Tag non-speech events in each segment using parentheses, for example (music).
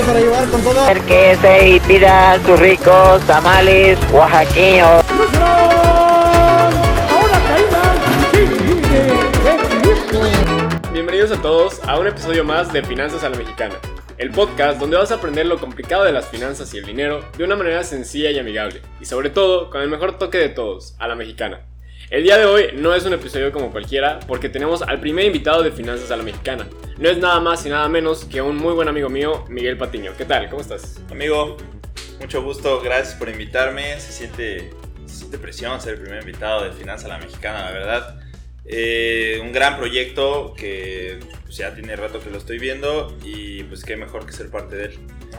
para llevar con todo. Acérquese y pida sus ricos tamales oaxaqueños. Bienvenidos a todos a un episodio más de Finanzas a la Mexicana, el podcast donde vas a aprender lo complicado de las finanzas y el dinero de una manera sencilla y amigable, y sobre todo con el mejor toque de todos, a la mexicana. El día de hoy no es un episodio como cualquiera porque tenemos al primer invitado de Finanzas a la Mexicana. No es nada más y nada menos que un muy buen amigo mío, Miguel Patiño. ¿Qué tal? ¿Cómo estás? Amigo, mucho gusto, gracias por invitarme. Se siente, se siente presión ser el primer invitado de Finanzas a la Mexicana, la verdad. Eh, un gran proyecto que pues, ya tiene rato que lo estoy viendo y pues qué mejor que ser parte de él.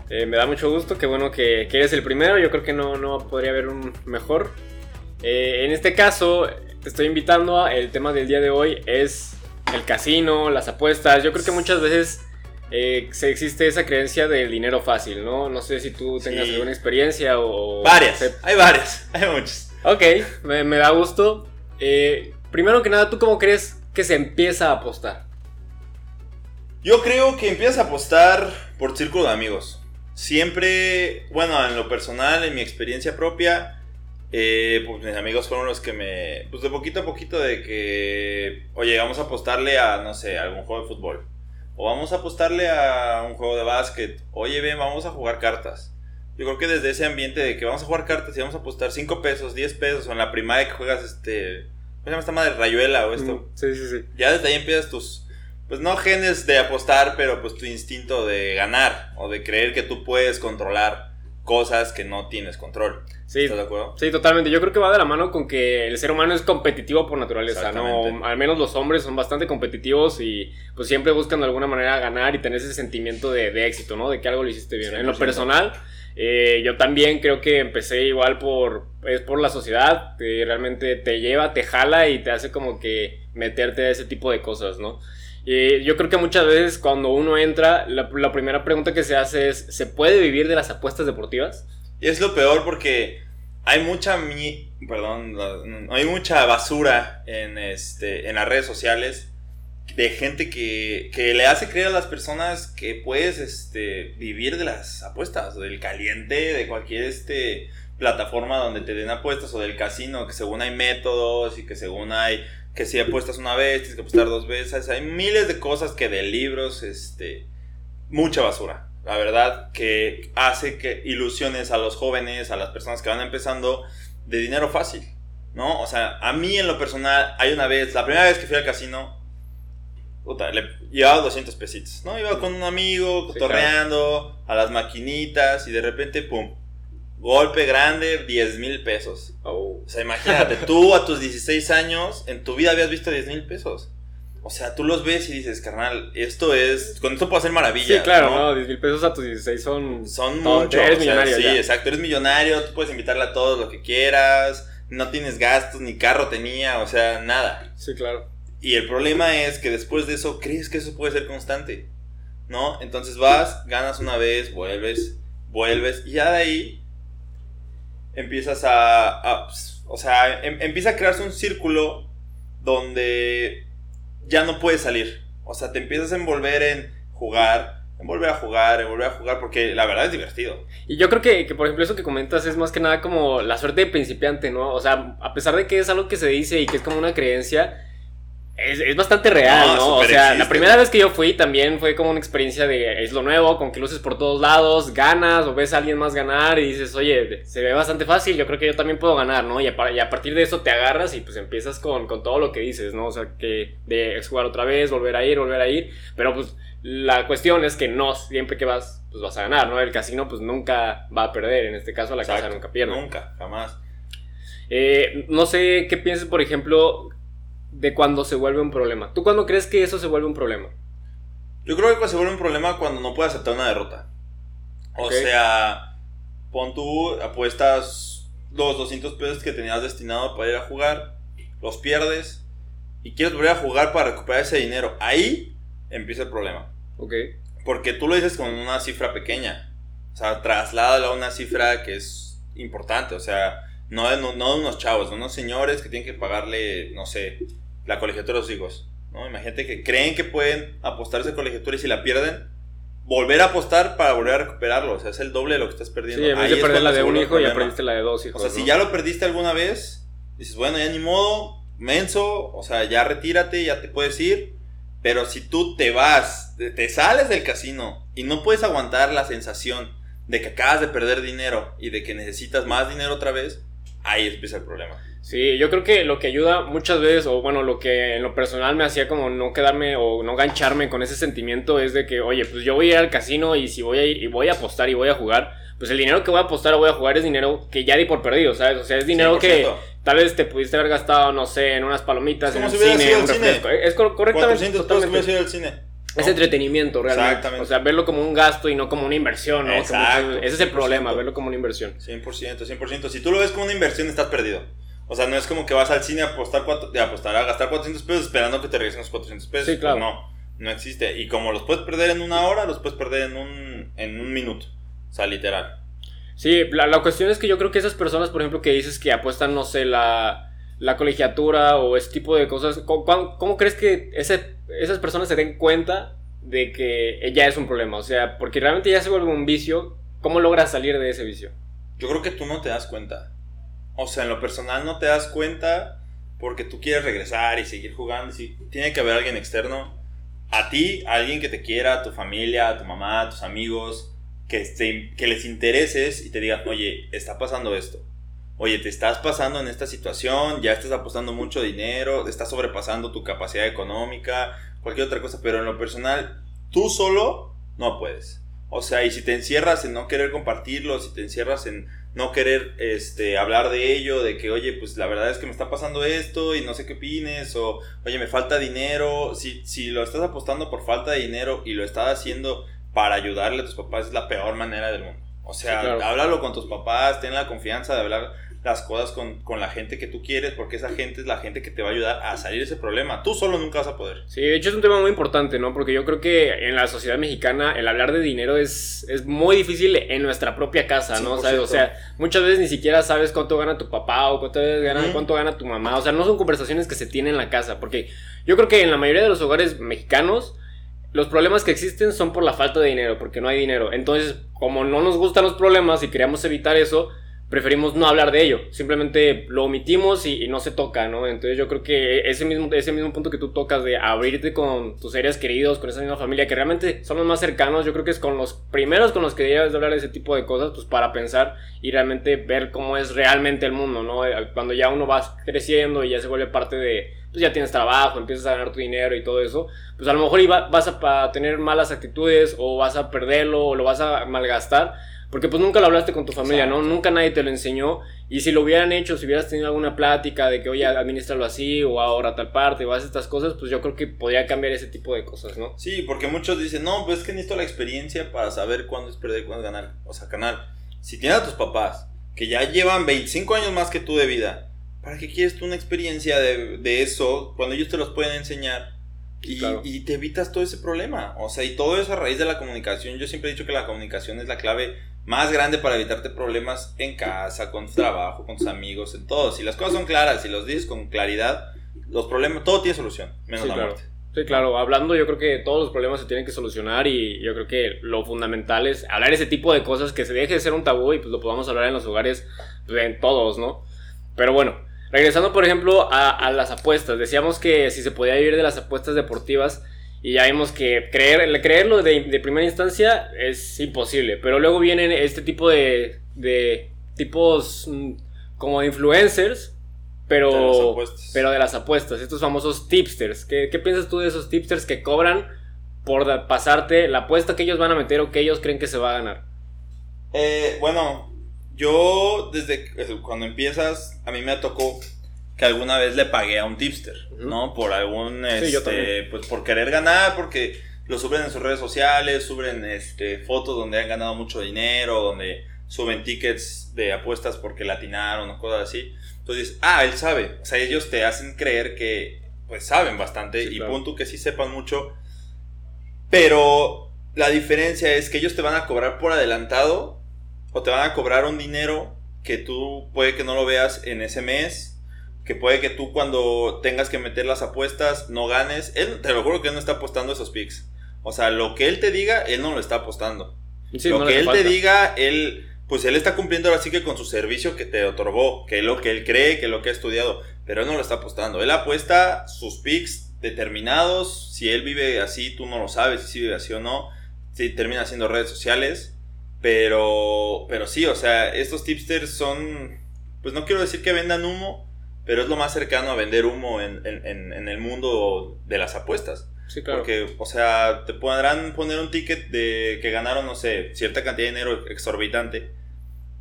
Eh, me da mucho gusto, qué bueno que, que eres el primero, yo creo que no, no podría haber un mejor. Eh, en este caso, te estoy invitando a el tema del día de hoy es el casino, las apuestas. Yo creo que muchas veces eh, se existe esa creencia del dinero fácil, ¿no? No sé si tú tengas Sí. alguna experiencia o... Varias, se- hay varias, (laughs) hay muchas. Ok, me, me da gusto. Eh, primero que nada, ¿tú cómo crees que se empieza a apostar? Yo creo que empiezas a apostar por círculo de amigos. Siempre, bueno, en lo personal, en mi experiencia propia, eh, pues mis amigos fueron los que me, pues de poquito a poquito de que, oye, vamos a apostarle a, no sé, a algún juego de fútbol. O vamos a apostarle a un juego de básquet. Oye, ven, vamos a jugar cartas. Yo creo que desde ese ambiente de que vamos a jugar cartas y vamos a apostar 5 pesos, 10 pesos, o en la primaria que juegas este, ¿cómo se llama esta madre? Rayuela o esto Mm, Sí, sí, sí. ya desde ahí empiezas tus, pues no genes de apostar, pero pues tu instinto de ganar o de creer que tú puedes controlar cosas que no tienes control. Sí, ¿Estás de acuerdo? Sí, totalmente. Yo creo que va de la mano con que el ser humano es competitivo por naturaleza, ¿no? Al menos los hombres son bastante competitivos y pues siempre buscan de alguna manera ganar y tener ese sentimiento de, de éxito, ¿no? De que algo lo hiciste bien. En lo 100%. personal, eh, yo también creo que empecé igual por, es por la sociedad, que realmente te lleva, te jala y te hace como que meterte a ese tipo de cosas, ¿no? Y yo creo que muchas veces cuando uno entra, la, la primera pregunta que se hace es, ¿se puede vivir de las apuestas deportivas? Y es lo peor porque hay mucha mi, perdón, hay mucha basura en este en las redes sociales de gente que, que le hace creer a las personas que puedes este vivir de las apuestas, del caliente, de cualquier este plataforma donde te den apuestas o del casino, que según hay métodos y que según hay que si apuestas una vez, tienes que apostar dos veces, hay miles de cosas que de libros, este, mucha basura, la verdad, que hace que ilusiones a los jóvenes, a las personas que van empezando, de dinero fácil, ¿no? O sea, a mí en lo personal, hay una vez, la primera vez que fui al casino, puta, le llevaba 200 pesitos, ¿no? Iba con un amigo, cotorreando, a las maquinitas, y de repente, pum, golpe grande, 10 mil pesos. Oh. O sea, imagínate, tú a tus 16 años, en tu vida habías visto 10 mil pesos. O sea, tú los ves y dices, carnal, esto es. Con esto puedo hacer Sí, maravillas. claro, ¿no? ¿no? 10 mil pesos a tus 16 son... Son muchos. Eres o sea, millonario sí, ya. exacto. Eres millonario, tú puedes invitarle a todos lo que quieras. No tienes gastos, ni carro tenía, o sea, nada. Sí, claro. Y el problema es que después de eso, crees que eso puede ser constante. ¿No? Entonces vas, ganas una vez, vuelves, vuelves, y ya de ahí empiezas a. a, o sea, em- empieza a crearse un círculo donde ya no puedes salir. O sea, te empiezas a envolver en jugar, en volver a jugar, en volver a jugar, porque la verdad es divertido. Y yo creo que, que, por ejemplo, eso que comentas es más que nada como la suerte de principiante, ¿no? O sea, a pesar de que es algo que se dice y que es como una creencia, es, es bastante real, No, ¿no? O sea, existe. la primera vez que yo fui también fue como una experiencia de es lo nuevo, con que luces por todos lados, ganas o ves a alguien más ganar y dices, oye, se ve bastante fácil, yo creo que yo también puedo ganar, ¿no? Y a, par- y a partir de eso te agarras y pues empiezas con, con todo lo que dices, ¿no? O sea, que de jugar otra vez, volver a ir, volver a ir, pero pues la cuestión es que no siempre que vas, pues vas a ganar, ¿no? El casino pues nunca va a perder, en este caso la casa nunca pierde. Nunca, jamás. Eh, no sé qué pienses, por ejemplo, de cuando se vuelve un problema. ¿Tú cuándo crees que eso se vuelve un problema? Yo creo que se vuelve un problema cuando no puedes aceptar una derrota. O sea, pon tú, apuestas los 200 pesos que tenías destinado para ir a jugar, los pierdes y quieres volver a jugar para recuperar ese dinero. Ahí empieza el problema. Ok. Porque tú lo dices con una cifra pequeña. O sea, trasládalo a una cifra que es importante. O sea, no no, no de unos chavos, de unos señores que tienen que pagarle, no sé, la colegiatura a los hijos. ¿no? Imagínate que creen que pueden apostarse colegiatura y si la pierden, volver a apostar para volver a recuperarlo. O sea, es el doble de lo que estás perdiendo. Sí, en vez de perder la de un hijo, ya perdiste la de dos O hijos. sea, si ya lo perdiste alguna vez, dices, bueno, ya ni modo, menso, o sea, ya retírate, ya te puedes ir. Pero si tú te vas, te- te sales del casino y no puedes aguantar la sensación de que acabas de perder dinero y de que necesitas más dinero otra vez, ahí empieza el problema. Sí, yo creo que lo que ayuda muchas veces, o bueno, lo que en lo personal me hacía como no quedarme o no gancharme con ese sentimiento es de que, oye, pues yo voy a ir al casino y si voy a ir y voy a apostar y voy a jugar, pues el dinero que voy a apostar o voy a jugar es dinero que ya di por perdido, ¿sabes? O sea, es dinero que 100%. tal vez te pudiste haber gastado, no sé, en unas palomitas, en si hubieras cine, un cine. refresco. Es cor- correctamente, 400 pesos que totalmente. hubieras ido al cine. Es entretenimiento realmente. Exactamente. O sea, verlo como un gasto y no como una inversión, ¿no? Exacto, ese es el 100%. problema, verlo como una inversión. 100%, 100%. Si tú lo ves como una inversión, estás perdido. O sea, no es como que vas al cine a apostar, cuatro, a apostar a gastar 400 pesos esperando que te regresen los 400 pesos. Sí, claro. Pues no, no existe. Y como los puedes perder en una hora, los puedes perder en un, en un minuto. O sea, literal. Sí, la, la cuestión es que yo creo que esas personas, por ejemplo, que dices que apuestan, no sé, la, la colegiatura o ese tipo de cosas, ¿cómo, cómo- cómo crees que ese, esas personas se den cuenta de que ya es un problema? O sea, porque realmente ya se vuelve un vicio, ¿cómo logras salir de ese vicio? Yo creo que tú no te das cuenta. O sea, en lo personal no te das cuenta porque tú quieres regresar y seguir jugando. y tiene que haber alguien externo. A ti, alguien que te quiera, a tu familia, a tu mamá, a tus amigos, que, esté- que les intereses y te digan, oye, está pasando esto. Oye, te estás pasando en esta situación, ya estás apostando mucho dinero, estás sobrepasando tu capacidad económica, cualquier otra cosa, pero en lo personal, tú solo no puedes. O sea, y si te encierras en no querer compartirlo, si te encierras en no querer este, hablar de ello, de que, oye, pues la verdad es que me está pasando esto y no sé qué opines, o oye, me falta dinero, si, si lo estás apostando por falta de dinero y lo estás haciendo para ayudarle a tus papás, es la peor manera del mundo. O sea, Sí, claro. háblalo con tus papás, ten la confianza de hablar las cosas con, con la gente que tú quieres, porque esa gente es la gente que te va a ayudar a salir de ese problema. Tú solo nunca vas a poder. Sí, de hecho es un tema muy importante, ¿no? Porque yo creo que en la sociedad mexicana el hablar de dinero es, es muy difícil en nuestra propia casa, ¿no? 100%. ¿Sabes? O sea, muchas veces ni siquiera sabes cuánto gana tu papá o cuánto gana, cuánto gana tu mamá. O sea, no son conversaciones que se tienen en la casa, porque yo creo que en la mayoría de los hogares mexicanos los problemas que existen son por la falta de dinero, porque no hay dinero. Entonces, como no nos gustan los problemas y queríamos evitar eso, preferimos no hablar de ello. Simplemente lo omitimos y, y no se toca, ¿no? Entonces yo creo que ese mismo, ese mismo punto que tú tocas de abrirte con tus seres queridos, con esa misma familia, que realmente son los más cercanos, yo creo que es con los primeros con los que debes de hablar de ese tipo de cosas, pues para pensar y realmente ver cómo es realmente el mundo, ¿no? Eh, Cuando ya uno va creciendo y ya se vuelve parte de, pues ya tienes trabajo, empiezas a ganar tu dinero y todo eso, pues a lo mejor iba- vas a pa- tener malas actitudes o vas a perderlo o lo vas a malgastar. Porque pues nunca lo hablaste con tu familia, ¿no? Nunca nadie te lo enseñó. Y si lo hubieran hecho, si hubieras tenido alguna plática de que, oye, administralo así, o ahora tal parte, o haz estas cosas, pues yo creo que podría cambiar ese tipo de cosas, ¿no? Sí, porque muchos dicen, no, pues es que necesito la experiencia para saber cuándo es perder y cuándo es ganar. O sea, canal, si tienes a tus papás que ya llevan 25 años más que tú de vida, ¿para qué quieres tú una experiencia de, de eso cuando ellos te los pueden enseñar? Y, Claro. y te evitas todo ese problema. O sea, y todo eso a raíz de la comunicación. Yo siempre he dicho que la comunicación es la clave más grande para evitarte problemas en casa, con tu trabajo, con tus amigos, en todo. Si las cosas son claras, si los dices con claridad, los problemas, todo tiene solución, menos Sí, la claro. muerte. Sí, claro, hablando yo creo que todos los problemas se tienen que solucionar y yo creo que lo fundamental es hablar ese tipo de cosas, que se deje de ser un tabú y pues lo podamos hablar en los hogares, pues, en todos, ¿no? Pero bueno, regresando por ejemplo a, a las apuestas, decíamos que si se podía vivir de las apuestas deportivas y ya vimos que creer, creerlo de, de primera instancia es imposible, pero luego vienen este tipo de, de tipos mm, como de influencers, pero De las apuestas. pero de las apuestas, estos famosos tipsters. ¿Qué, qué piensas tú de esos tipsters que cobran por pasarte la apuesta que ellos van a meter o que ellos creen que se va a ganar? Eh, bueno, yo desde cuando empiezas, a mí me tocó que alguna vez le pagué a un tipster. ¿no? Por algún, Sí, yo este, pues por querer ganar, porque lo suben en sus redes sociales, suben este, fotos donde han ganado mucho dinero, donde suben tickets de apuestas porque latinaron o cosas así. Entonces, ah, él sabe. O sea, ellos te hacen creer que, pues, saben bastante Sí, y claro. punto que sí sepan mucho. Pero la diferencia es que ellos te van a cobrar por adelantado o te van a cobrar un dinero que tú puede que no lo veas en ese mes, que puede que tú cuando tengas que meter las apuestas no ganes. Él, te lo juro que él no está apostando esos picks. O sea, lo que él te diga, él no lo está apostando. Sí, lo no que él te diga, él, pues él está cumpliendo ahora sí que con su servicio que te otorgó, que es lo que él cree, que es lo que ha estudiado, pero él no lo está apostando. Él apuesta sus picks determinados, si él vive así, tú no lo sabes, si vive así o no, si termina haciendo redes sociales, pero, pero sí, o sea, estos tipsters son, pues no quiero decir que vendan humo, pero es lo más cercano a vender humo en, en- en- el mundo de las apuestas. Sí, claro. Porque, o sea, te podrán poner un ticket de que ganaron, no sé, cierta cantidad de dinero exorbitante.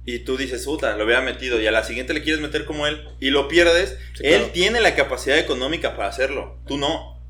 Y tú dices, puta, lo hubiera metido. Y a la siguiente le quieres meter como él. Y lo pierdes. Sí, él claro. tiene la capacidad económica para hacerlo. Tú no.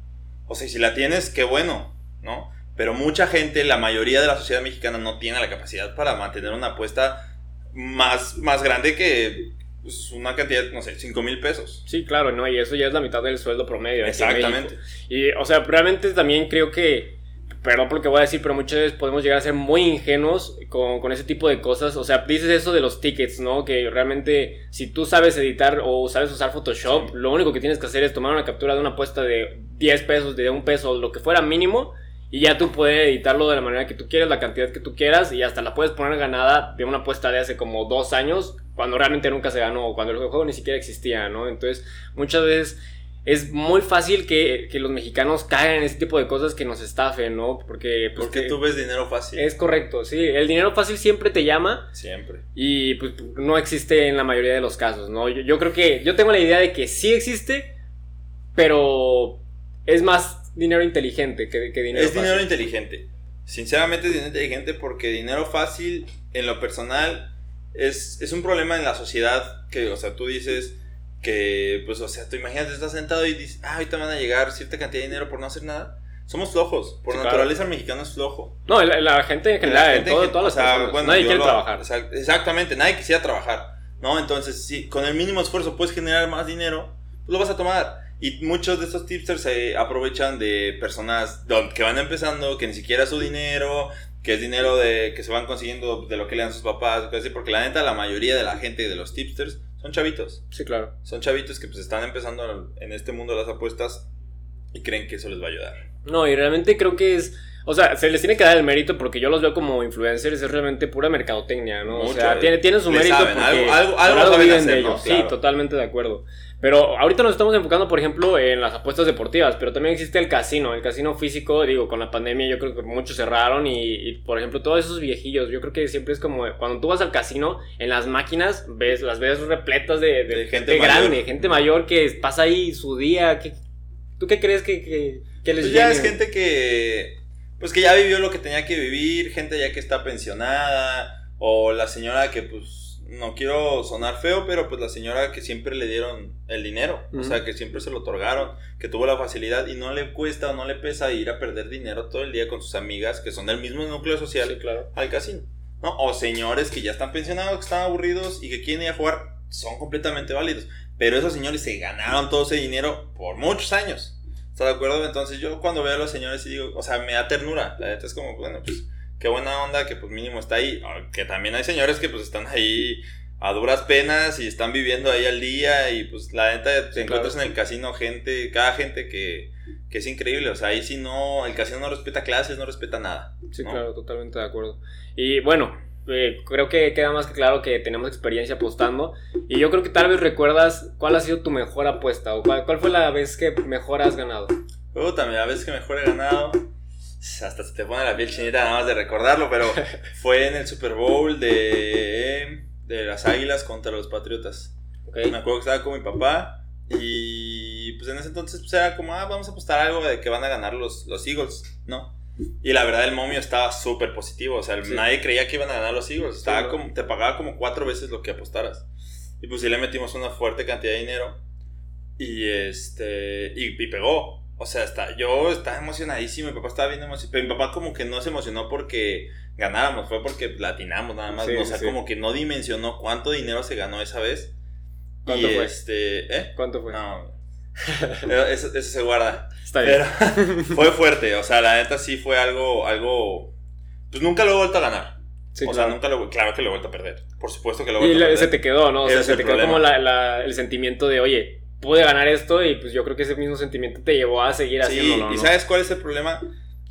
O sea, si la tienes, qué bueno, ¿no? Pero mucha gente, la mayoría de la sociedad mexicana no tiene la capacidad para mantener una apuesta más, más grande que pues, una cantidad, no sé, 5 mil pesos. Sí, claro, ¿no? Y eso ya es la mitad del sueldo promedio. Exactamente. Y, o sea, realmente también creo que, perdón por lo que voy a decir, pero muchas veces podemos llegar a ser muy ingenuos con, con ese tipo de cosas. O sea, dices eso de los tickets, ¿no? Que realmente, si tú sabes editar o sabes usar Photoshop, Sí. lo único que tienes que hacer es tomar una captura de una apuesta de 10 pesos, de un peso, lo que fuera mínimo. Y ya tú puedes editarlo de la manera que tú quieras, la cantidad que tú quieras, y hasta la puedes poner ganada de una apuesta de hace como dos años, cuando realmente nunca se ganó, o cuando el juego ni siquiera existía, ¿no? Entonces, muchas veces es muy fácil que, que los mexicanos caigan en ese tipo de cosas que nos estafen, ¿no? Porque, pues, Porque que- tú ves dinero fácil. es correcto, sí. El dinero fácil siempre te llama Siempre. y pues no existe en la mayoría de los casos, ¿no? Yo, yo creo que yo tengo la idea de que sí existe, pero es más dinero inteligente que, que dinero es dinero inteligente. Sinceramente es dinero inteligente porque dinero fácil, en lo personal, es, es un problema en la sociedad que, o sea, tú dices que, pues, o sea, tú imagínate, estás sentado y dices, ah, ahorita me van a llegar cierta cantidad de dinero por no hacer nada. Somos flojos. Por Sí, claro. naturaleza el mexicano es flojo. No, la, la gente en general, La gente todo- que- todas las o sea, personas, bueno, nadie quiere lo- trabajar. exact- exactamente, nadie quisiera trabajar. ¿No? Entonces, si con el mínimo esfuerzo puedes generar más dinero, pues lo vas a tomar. Y muchos de estos tipsters se aprovechan de personas que van empezando, que ni siquiera es su dinero, que es dinero de que se van consiguiendo de lo que le dan sus papás, porque la neta, la mayoría de la gente de los tipsters son chavitos. Sí, claro. Son chavitos que pues están empezando en este mundo de las apuestas y creen que eso les va a ayudar. No, y realmente creo que es. O sea, se les tiene que dar el mérito porque yo los veo como influencers, es realmente pura mercadotecnia, ¿no? o Mucho, sea, eh. tiene, tiene su mérito saben, porque algo- algo- algo saben hacer, de ¿no? ellos. Sí, Claro. totalmente de acuerdo. Pero ahorita nos estamos enfocando, por ejemplo, en las apuestas deportivas, pero también existe el casino, el casino físico, digo, con la pandemia yo creo que muchos cerraron y, y, por ejemplo, todos esos viejillos, yo creo que siempre es como, cuando tú vas al casino, en las máquinas, ves, las ves repletas de, de De gente, gente grande, gente mayor que pasa ahí su día, ¿qué- ¿tú qué crees que, que, que les Pues ya es gente que, pues que ya vivió lo que tenía que vivir, gente ya que está pensionada, o la señora que pues, no quiero sonar feo, pero pues la señora que siempre le dieron el dinero, o sea, que siempre se lo otorgaron, que tuvo la facilidad y no le cuesta o no le pesa ir a perder dinero todo el día con sus amigas, que son del mismo núcleo social, Sí, claro. al casino. ¿no? O señores que ya están pensionados, que están aburridos y que quieren ir a jugar, son completamente válidos. Pero esos señores se ganaron todo ese dinero por muchos años. ¿Estás de acuerdo? Entonces yo cuando veo a los señores y digo, o sea, me da ternura. La neta es como, bueno, pues qué buena onda que pues mínimo está ahí. Ah, Que también hay señores que pues están ahí a duras penas y están viviendo ahí al día y pues la neta te encuentras claro. en el casino gente, cada gente que, que es increíble. O sea, ahí sí no, el casino no respeta clases, no respeta nada. Sí, ¿no? claro, totalmente de acuerdo. Y bueno, eh, creo que queda más que claro que tenemos experiencia apostando. Y yo creo que tal vez recuerdas cuál ha sido tu mejor apuesta o cuál, cuál fue la vez que mejor has ganado. Luego también la vez que mejor he ganado, hasta se te pone la piel chinita nada más de recordarlo, pero (laughs) fue en el Super Bowl de, de las Águilas contra los Patriotas. ¿ok? Me acuerdo que estaba con mi papá y pues en ese entonces pues era como, ah, vamos a apostar algo de que van a ganar los, los Eagles, ¿no? Y la verdad el momio estaba súper positivo, o sea, Sí. nadie creía que iban a ganar los Eagles, estaba ¿no? como, te pagaba como cuatro veces lo que apostaras. Y pues sí le metimos una fuerte cantidad de dinero y este, y, y pegó. O sea, está, yo estaba emocionadísimo, mi papá estaba bien emocionado, pero mi papá como que no se emocionó porque ganáramos, fue porque latinamos nada más, Sí, o sea, sí. como que no dimensionó cuánto dinero se ganó esa vez. ¿Cuánto y fue? este, ¿eh? ¿Cuánto fue? No. Pero (laughs) eso, eso se guarda. Está bien. Pero (laughs) fue fuerte, o sea, la neta sí fue algo, algo, pues nunca lo he vuelto a ganar. Sí, o claro. sea, nunca lo, claro que lo he vuelto a perder. Por supuesto que lo he Y vuelto a le- perder. se te quedó, ¿no? O sea, se te quedó como la- la- el sentimiento de, oye, pude ganar esto y pues yo creo que ese mismo sentimiento te llevó a seguir Sí, haciéndolo, y ¿no? ¿sabes cuál es el problema?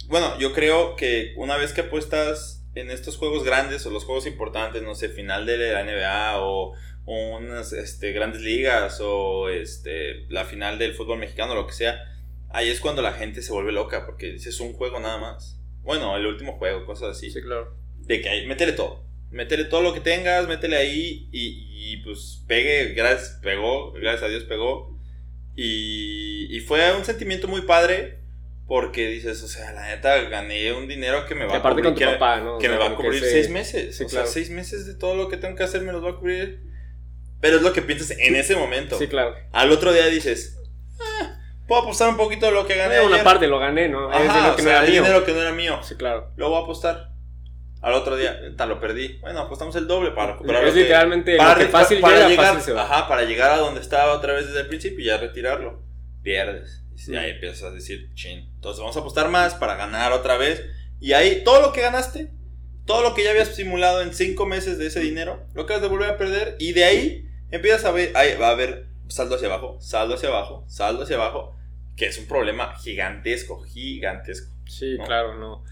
bueno, yo creo que una vez que apuestas en estos juegos grandes o los juegos importantes, no sé, final de la NBA o unas este, grandes ligas o este, la final del fútbol mexicano, lo que sea, ahí es cuando la gente se vuelve loca porque dices un juego nada más. Bueno, el último juego, cosas así. Sí, claro. De que ahí, métele todo. Métele todo lo que tengas, métele ahí y, y pues pegue, gracias, pegó, gracias a Dios pegó. Y, y fue un sentimiento muy padre porque dices, o sea, la neta gané un dinero que me va a cubrir, con tu que, papá, ¿no? O que me va a que cubrir seis meses. Sí, o claro. sea, seis meses de todo lo que tengo que hacer me los va a cubrir. Pero es lo que piensas en ese momento. Sí, claro. Al otro día dices, "Ah, puedo apostar un poquito de lo que gané. Eh, una ayer". parte lo gané, ¿no? es Ajá, dinero o que sea, no era mío. dinero que no era mío. Sí, claro. Lo voy a apostar. Al otro día, tal, lo perdí. Bueno, apostamos el doble para recuperar Es lo que- literalmente para, lo que fácil para llega, llegar, fácil. Ajá, para llegar a donde estaba otra vez desde el principio y ya retirarlo. Pierdes. Y Mm. ahí empiezas a decir, chin. Entonces vamos a apostar más para ganar otra vez. Y ahí todo lo que ganaste, todo lo que ya habías simulado en cinco meses de ese dinero, lo acabas de volver a perder. Y de ahí empiezas a ver, ahí va a haber saldo hacia abajo, saldo hacia abajo, saldo hacia abajo. Que es un problema gigantesco, gigantesco. Sí, ¿no? claro, no.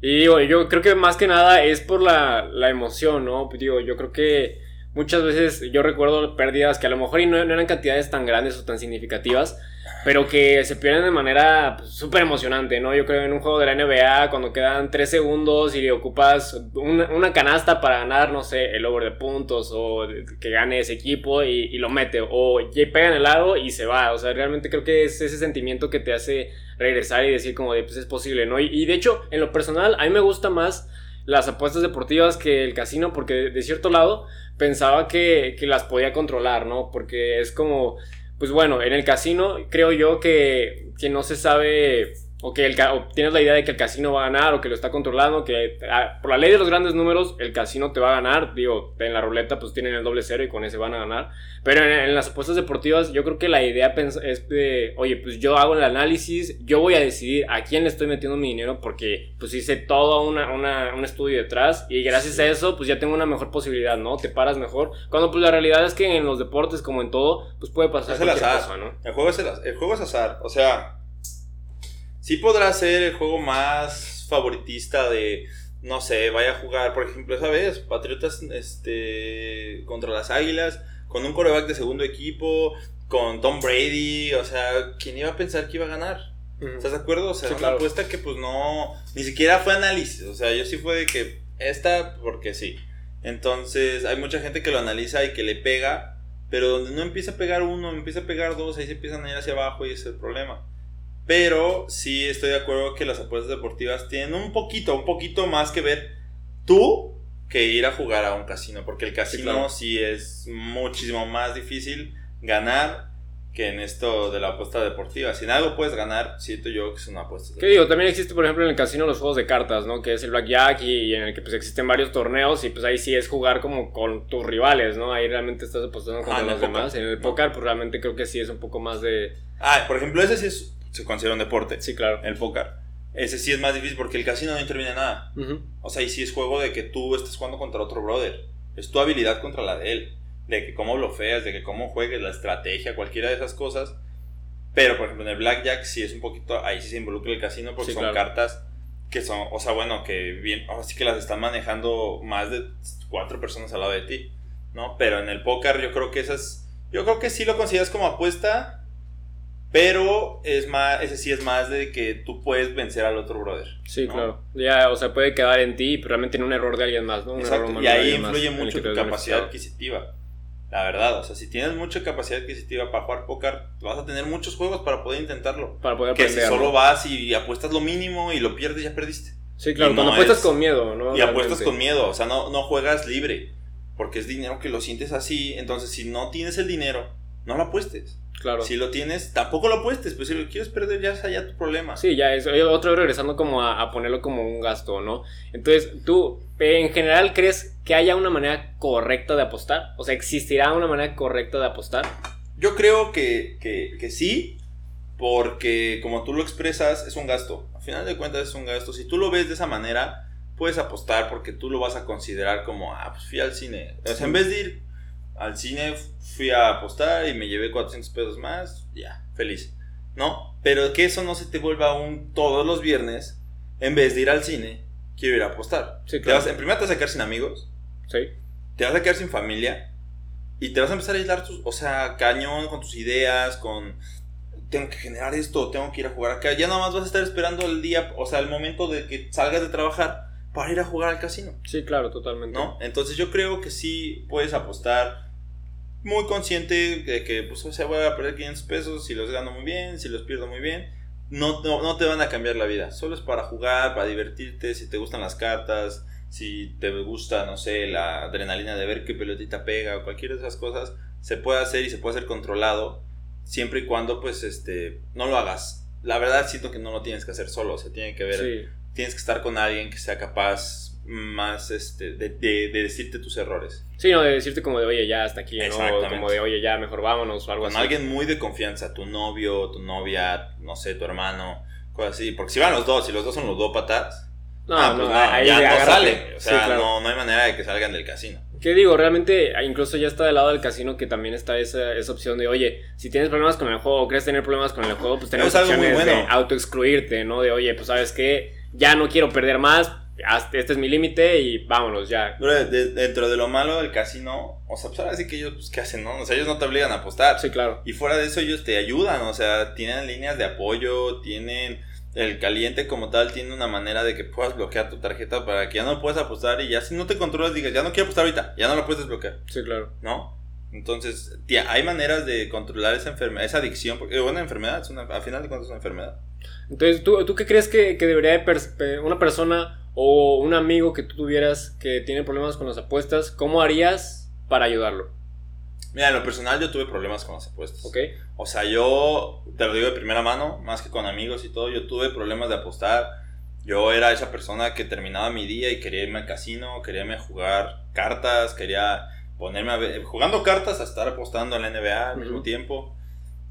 Y digo, yo creo que más que nada es por la, la emoción, ¿no? Digo, yo creo que muchas veces yo recuerdo pérdidas que a lo mejor y no, no eran cantidades tan grandes o tan significativas, pero que se pierden de manera pues, súper emocionante, ¿no? Yo creo en un juego de la NBA, cuando quedan 3 segundos y le ocupas una, una canasta para ganar, no sé, el over de puntos o que gane ese equipo y, lo mete, o pega en el lado y se va, o sea, realmente creo que es ese sentimiento que te hace regresar y decir como de, pues es posible, ¿no? Y, y de hecho, en lo personal, a mí me gusta más las apuestas deportivas que el casino, porque de cierto lado pensaba que, que las podía controlar, ¿no? Porque es como, pues bueno, en el casino creo yo que, que no se sabe, o que el, o tienes la idea de que el casino va a ganar, o que lo está controlando, que ah, por la ley de los grandes números, el casino te va a ganar, digo, en la ruleta pues tienen el doble cero y con ese van a ganar, pero en, en las apuestas deportivas yo creo que la idea es de, oye, pues yo hago el análisis, yo voy a decidir a quién le estoy metiendo mi dinero porque pues hice todo una, una- un estudio detrás y gracias Sí. a eso pues ya tengo una mejor posibilidad, ¿no? Te paras mejor. Cuando pues la realidad es que en los deportes como en todo pues puede pasar Es el azar. cosa, ¿no? El juego, es el, el juego es azar. O sea, sí podrá ser el juego más favoritista de, no sé, vaya a jugar, por ejemplo, esa vez, Patriotas este, contra las Águilas, con un coreback de segundo equipo, con Tom Brady. O sea, ¿quién iba a pensar que iba a ganar? ¿Estás de acuerdo? O sea, Sí, una claro. apuesta que pues no, ni siquiera fue análisis. O sea, yo sí fue de que esta porque sí. Entonces, hay mucha gente que lo analiza y que le pega, pero donde no empieza a pegar uno, empieza a pegar dos, ahí se empiezan a ir hacia abajo y ese es el problema. Pero sí estoy de acuerdo que las apuestas deportivas tienen un poquito, un poquito más que ver tú que ir a jugar a un casino, porque el casino claro. sí es muchísimo más difícil ganar que en esto de la apuesta deportiva. Si en algo puedes ganar, siento yo que es una apuesta. ¿Qué digo? También existe, por ejemplo, en el casino los juegos de cartas, ¿no? Que es el blackjack y, en el que pues existen varios torneos y pues ahí sí es jugar como con tus rivales, ¿no? Ahí realmente estás apostando contra Ah, en el los demás. En el póker pues realmente creo que sí es un poco más de... Ah, por ejemplo, ese sí es- se considera un deporte, Sí, claro. el póker. Ese sí es más difícil porque el casino no interviene en nada. O sea, y sí es juego de que tú estés jugando contra otro brother. Es tu habilidad contra la de él. De que cómo blofeas, de que cómo juegues, la estrategia, cualquiera de esas cosas. Pero, por ejemplo, en el Blackjack sí es un poquito... Ahí sí se involucra el casino porque Sí, son claro. cartas que son... O sea, bueno, que bien... Ahora sí que las están manejando más de cuatro personas al lado de ti. ¿No? Pero en el póker yo creo que esas... Yo creo que sí lo consideras como apuesta. Pero es más, ese sí es más de que tú puedes vencer al otro brother. Sí, ¿no? claro. Ya, o sea, puede quedar en ti, pero realmente en un error de alguien más, ¿no? Un error Exacto, humano y ahí influye mucho tu capacidad adquisitiva. La verdad, o sea, si tienes mucha capacidad adquisitiva para jugar póker, vas a tener muchos juegos para poder intentarlo. Para poder Que si solo vas y apuestas lo mínimo y lo pierdes, ya perdiste. Sí, claro, y cuando no apuestas es- con miedo, ¿no? y apuestas Realmente. con miedo, o sea, no, no juegas libre. Porque es dinero que lo sientes así. Entonces, si no tienes el dinero, no lo apuestes. Claro. Si lo tienes, tampoco lo apuestes. Pues si lo quieres perder, ya es allá tu problema. Sí, ya es eh, vez regresando como a, a ponerlo como un gasto, ¿no? Entonces, ¿tú en general crees que haya una manera correcta de apostar? O sea, ¿existirá una manera correcta de apostar? Yo creo que, que, que sí, porque como tú lo expresas, es un gasto. Al final de cuentas es un gasto. Si tú lo ves de esa manera, puedes apostar porque tú lo vas a considerar como, ah, pues fui al cine. O sea, en vez de ir al cine, fui a apostar y me llevé 400 pesos más, ya, feliz. ¿No? Pero que eso no se te vuelva un todos los viernes en vez de ir al cine, quiero ir a apostar. Sí, Te claro. vas- en primera te vas a quedar sin amigos, Sí. te vas a quedar sin familia y te vas a empezar a aislar tus, o sea, cañón con tus ideas, con tengo que generar esto, tengo que ir a jugar acá. Ya nada más vas a estar esperando el día, o sea, el momento de que salgas de trabajar para ir a jugar al casino, Sí, claro, totalmente. ¿no? Entonces yo creo que sí puedes apostar muy consciente de que, pues, o sea, voy a perder 500 pesos si los gano muy bien, si los pierdo muy bien. No, no, no te van a cambiar la vida, solo es para jugar, para divertirte, si te gustan las cartas, si te gusta, no sé, la adrenalina de ver qué pelotita pega o cualquiera de esas cosas, se puede hacer y se puede hacer controlado, siempre y cuando pues este no lo hagas. La verdad siento que no lo tienes que hacer solo, o sea, tiene que ver, Sí. tienes que estar con alguien que sea capaz más este de, de- de decirte tus errores. Sí, no, de decirte como de, oye, ya hasta aquí, ¿no? Como de, oye, ya mejor vámonos o algo Con así. alguien muy de confianza, tu novio, tu novia, no sé, tu hermano, cosas así, porque si van los dos, si los dos son los dos patas, No, ah, no, pues no, ahí ya no salen, o Sí, sea, claro. no, no hay manera de que salgan del casino. ¿Qué digo? Realmente, ah, incluso ya está del lado del casino que también está esa, esa opción de, oye, si tienes problemas con el juego o crees tener problemas con el juego, pues tenemos Es algo muy opciones bueno. de autoexcluirte, ¿no? De, oye, pues sabes qué, ya no quiero perder más, este es mi límite y vámonos ya. De- dentro de lo malo del casino, o sea, pues ahora sí que ellos, pues, ¿qué hacen, no? O sea, ellos no te obligan a apostar. Sí, claro. Y fuera de eso, ellos te ayudan, o sea, tienen líneas de apoyo, tienen el caliente como tal, tiene una manera de que puedas bloquear tu tarjeta para que ya no puedas apostar y ya si no te controlas, digas, ya no quiero apostar ahorita, ya no lo puedes desbloquear, Sí, claro. ¿no? Entonces, tía, hay maneras de controlar esa enfermedad, esa adicción, porque es una enfermedad, es una, al final de cuentas es una enfermedad. Entonces, ¿tú, tú qué crees que, que debería de pers- una persona o un amigo que tú tuvieras que tiene problemas con las apuestas, cómo harías para ayudarlo? Mira, en lo personal yo tuve problemas con las apuestas. ¿Ok? O sea, yo te lo digo de primera mano, más que con amigos y todo, yo tuve problemas de apostar. Yo era esa persona que terminaba mi día y quería irme al casino, quería irme a jugar cartas, quería ponerme a ver, jugando cartas a estar apostando en la NBA al mismo Ujú. tiempo,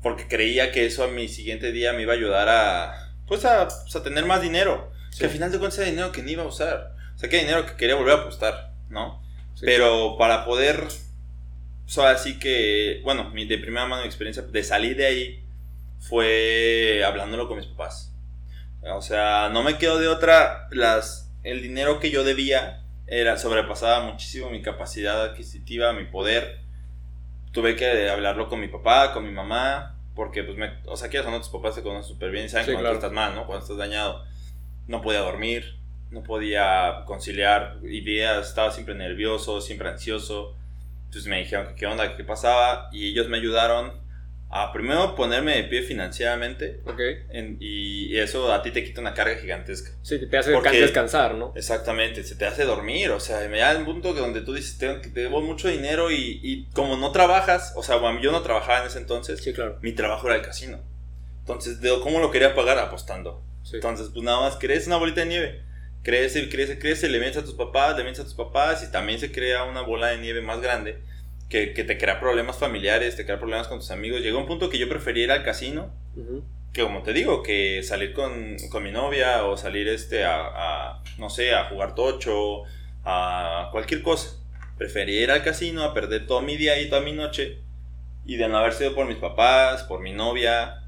porque creía que eso a mi siguiente día me iba a ayudar a, pues a, pues, a tener más dinero. Sí. Que al final de cuentas era dinero que ni iba a usar. O sea, que era dinero que quería volver a apostar, ¿no? Sí. Pero para poder, o sea, así que, bueno, mi, de primera mano mi experiencia de salir de ahí fue hablándolo con mis papás. O sea, no me quedo de otra, las, el dinero que yo debía era, sobrepasaba muchísimo mi capacidad adquisitiva, mi poder. Tuve que hablarlo con mi papá, con mi mamá, porque pues me, o sea, quieras o no, tus papás te conocen súper bien y saben Sí, cuando claro. estás mal, ¿no? Cuando estás dañado. No podía dormir, no podía conciliar ideas, estaba siempre nervioso, siempre ansioso. Entonces me dijeron que qué onda, qué pasaba, y ellos me ayudaron a primero ponerme de pie financieramente, ¿Ok? en- y eso a ti te quita una carga gigantesca. Sí, te hace Porque- descansar, ¿no? Exactamente, se te hace dormir, o sea, me da un punto que donde tú dices, tengo, que- debo mucho dinero y, y como no trabajas, o sea, yo no trabajaba en ese entonces, Sí, claro. mi trabajo era el casino. Entonces, ¿cómo lo quería pagar? Apostando. Sí. Entonces, pues nada más crees una bolita de nieve. Crece, crece, crece, le mientes a tus papás, le mientes a tus papás y también se crea una bola de nieve más grande que, que te crea problemas familiares, te crea problemas con tus amigos. Llegó un punto que yo prefería ir al casino que como te digo, que salir con, con mi novia o salir este a, a, no sé, a jugar tocho, a cualquier cosa. Prefería ir al casino a perder todo mi día y toda mi noche y de no haber sido por mis papás, por mi novia,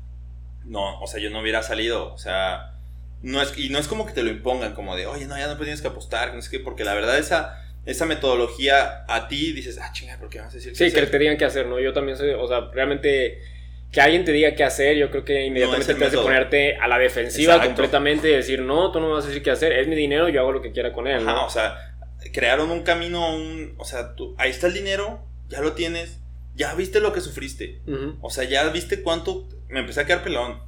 no, o sea, yo no hubiera salido, o sea, no es, y no es como que te lo impongan, como de, oye, no, ya no tienes que apostar, no sé qué, porque la verdad esa, esa metodología a ti dices, ah, chinga, ¿por qué vas a decir qué Sí, que hacer?". te digan qué hacer, ¿no? Yo también soy, o sea, realmente que alguien te diga qué hacer, yo creo que inmediatamente el te hace ponerte a la defensiva Exacto. completamente y decir, no, tú no me vas a decir qué hacer, es mi dinero, yo hago lo que quiera con él, Ajá, ¿no? o sea, crearon un camino, un, o sea, tú, ahí está el dinero, ya lo tienes, ya viste lo que sufriste, Ujú. o sea, ya viste cuánto, me empecé a quedar pelón,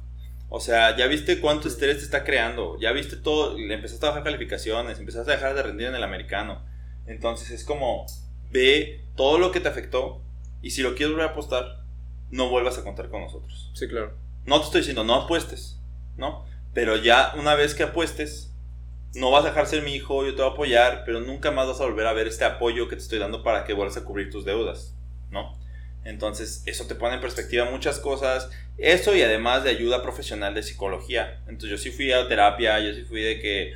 o sea, ya viste cuánto estrés te está creando, ya viste todo, le empezaste a bajar calificaciones, empezaste a dejar de rendir en el americano, entonces es como, ve todo lo que te afectó y si lo quieres volver a apostar, no vuelvas a contar con nosotros. Sí, claro. No te estoy diciendo, no apuestes, ¿no? Pero ya una vez que apuestes, no vas a dejar ser mi hijo, yo te voy a apoyar, pero nunca más vas a volver a ver este apoyo que te estoy dando para que vuelvas a cubrir tus deudas, ¿no? Entonces, eso te pone en perspectiva muchas cosas. Eso y además de ayuda profesional de psicología. Entonces, yo sí fui a terapia, yo sí fui de que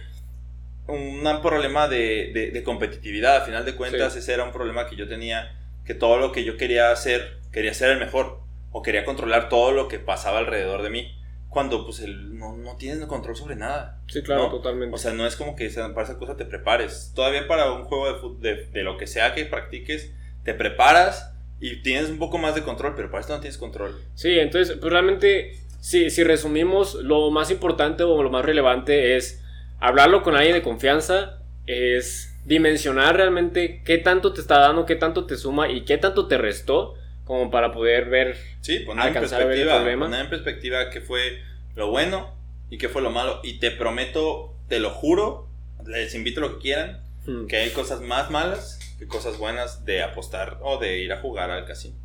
un problema de, de- de competitividad, a final de cuentas, Sí. ese era un problema que yo tenía, que todo lo que yo quería hacer, quería ser el mejor, o quería controlar todo lo que pasaba alrededor de mí. cuando pues el, no, no tienes control sobre nada. Sí, claro, ¿no? totalmente. O sea, no es como que para esa cosa te prepares. Todavía para un juego de, de, de lo que sea que practiques, te preparas y tienes un poco más de control, pero para esto no tienes control. Sí, entonces, pues realmente, si, si resumimos, lo más importante o lo más relevante es hablarlo con alguien de confianza, es dimensionar realmente qué tanto te está dando, qué tanto te suma y qué tanto te restó, como para poder ver. Sí, poner en Alcanzar a ver el perspectiva, problema. poner en perspectiva qué fue lo bueno y qué fue lo malo. Y te prometo, te lo juro, les invito lo que quieran, hmm, que hay cosas más malas que cosas buenas de apostar o de ir a jugar al casino.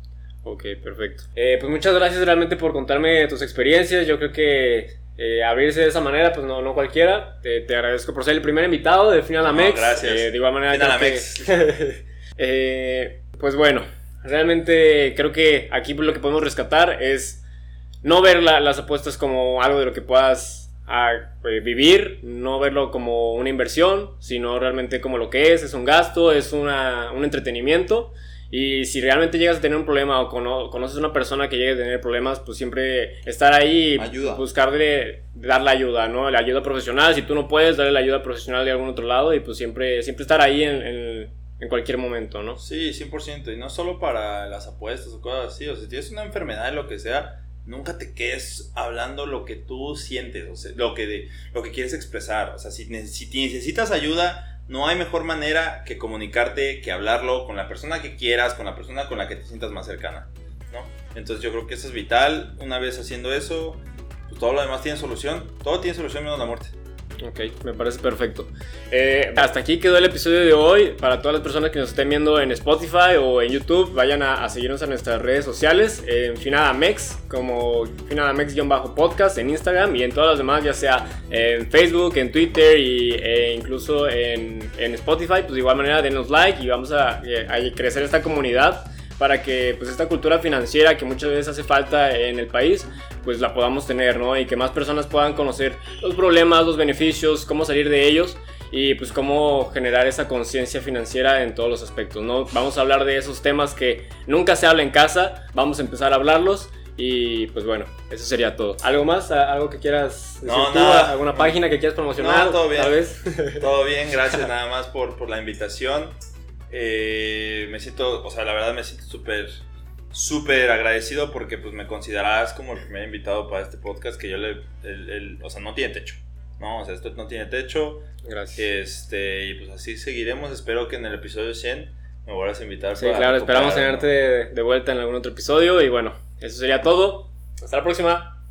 Ok, perfecto. Eh, pues muchas gracias realmente por contarme tus experiencias. Yo creo que eh, abrirse de esa manera, pues no, no cualquiera. Te, te agradezco por ser el primer invitado de Final No, Amex. gracias. Eh, de igual manera, Final que- (laughs) Eh, pues bueno, realmente creo que aquí lo que podemos rescatar es no ver la- las apuestas como algo de lo que puedas ah, eh, vivir, no verlo como una inversión, sino realmente como lo que es, es un gasto, es una, un entretenimiento. Y si realmente llegas a tener un problema o cono- conoces a una persona que llegue a tener problemas, pues siempre estar ahí, Ayuda. buscarle, darle ayuda, ¿no? La ayuda profesional, si tú no puedes, darle la ayuda profesional de algún otro lado y pues siempre, siempre estar ahí en, en- en cualquier momento, ¿no? Sí, 100%. Y no solo para las apuestas o cosas así. O sea, si tienes una enfermedad lo que sea, nunca te quedes hablando lo que tú sientes, o sea, lo que, de- lo que quieres expresar. O sea, si, si necesitas ayuda, no hay mejor manera que comunicarte, que hablarlo con la persona que quieras, con la persona con la que te sientas más cercana. ¿no? Entonces yo creo que eso es vital. Una vez haciendo eso, pues todo lo demás tiene solución. Todo tiene solución menos la muerte. Ok, me parece perfecto. Eh, hasta aquí quedó el episodio de hoy. Para todas las personas que nos estén viendo en Spotify o en YouTube, vayan a, seguirnos en nuestras redes sociales, en Finadamex, como Finadamex-podcast en Instagram y en todas las demás, ya sea en Facebook, en Twitter y, e incluso en, en Spotify. Pues de igual manera, denos like y vamos a, eh, a crecer esta comunidad para que pues esta cultura financiera que muchas veces hace falta en el país pues la podamos tener, ¿no? Y que más personas puedan conocer los problemas, los beneficios, cómo salir de ellos y pues cómo generar esa conciencia financiera en todos los aspectos, ¿no? Vamos a hablar de esos temas que nunca se habla en casa, vamos a empezar a hablarlos y pues bueno, eso sería todo. ¿Algo más? ¿A- ¿Algo que quieras decir No, tú? ¿Alguna página que quieras promocionar? No, todo bien. Tal vez. Todo bien, gracias nada más por, por la invitación. Eh, me siento, o sea, la verdad me siento súper, súper agradecido porque pues me considerabas como el primer invitado para este podcast que yo le, el- el- o sea, no tiene techo. No, o sea, esto no tiene techo. Gracias. Este, y pues así seguiremos. Espero que en el episodio 100 me vuelvas a invitar. Sí, para claro, esperamos tenerte de, de vuelta en algún otro episodio y bueno, eso sería todo. Hasta la próxima.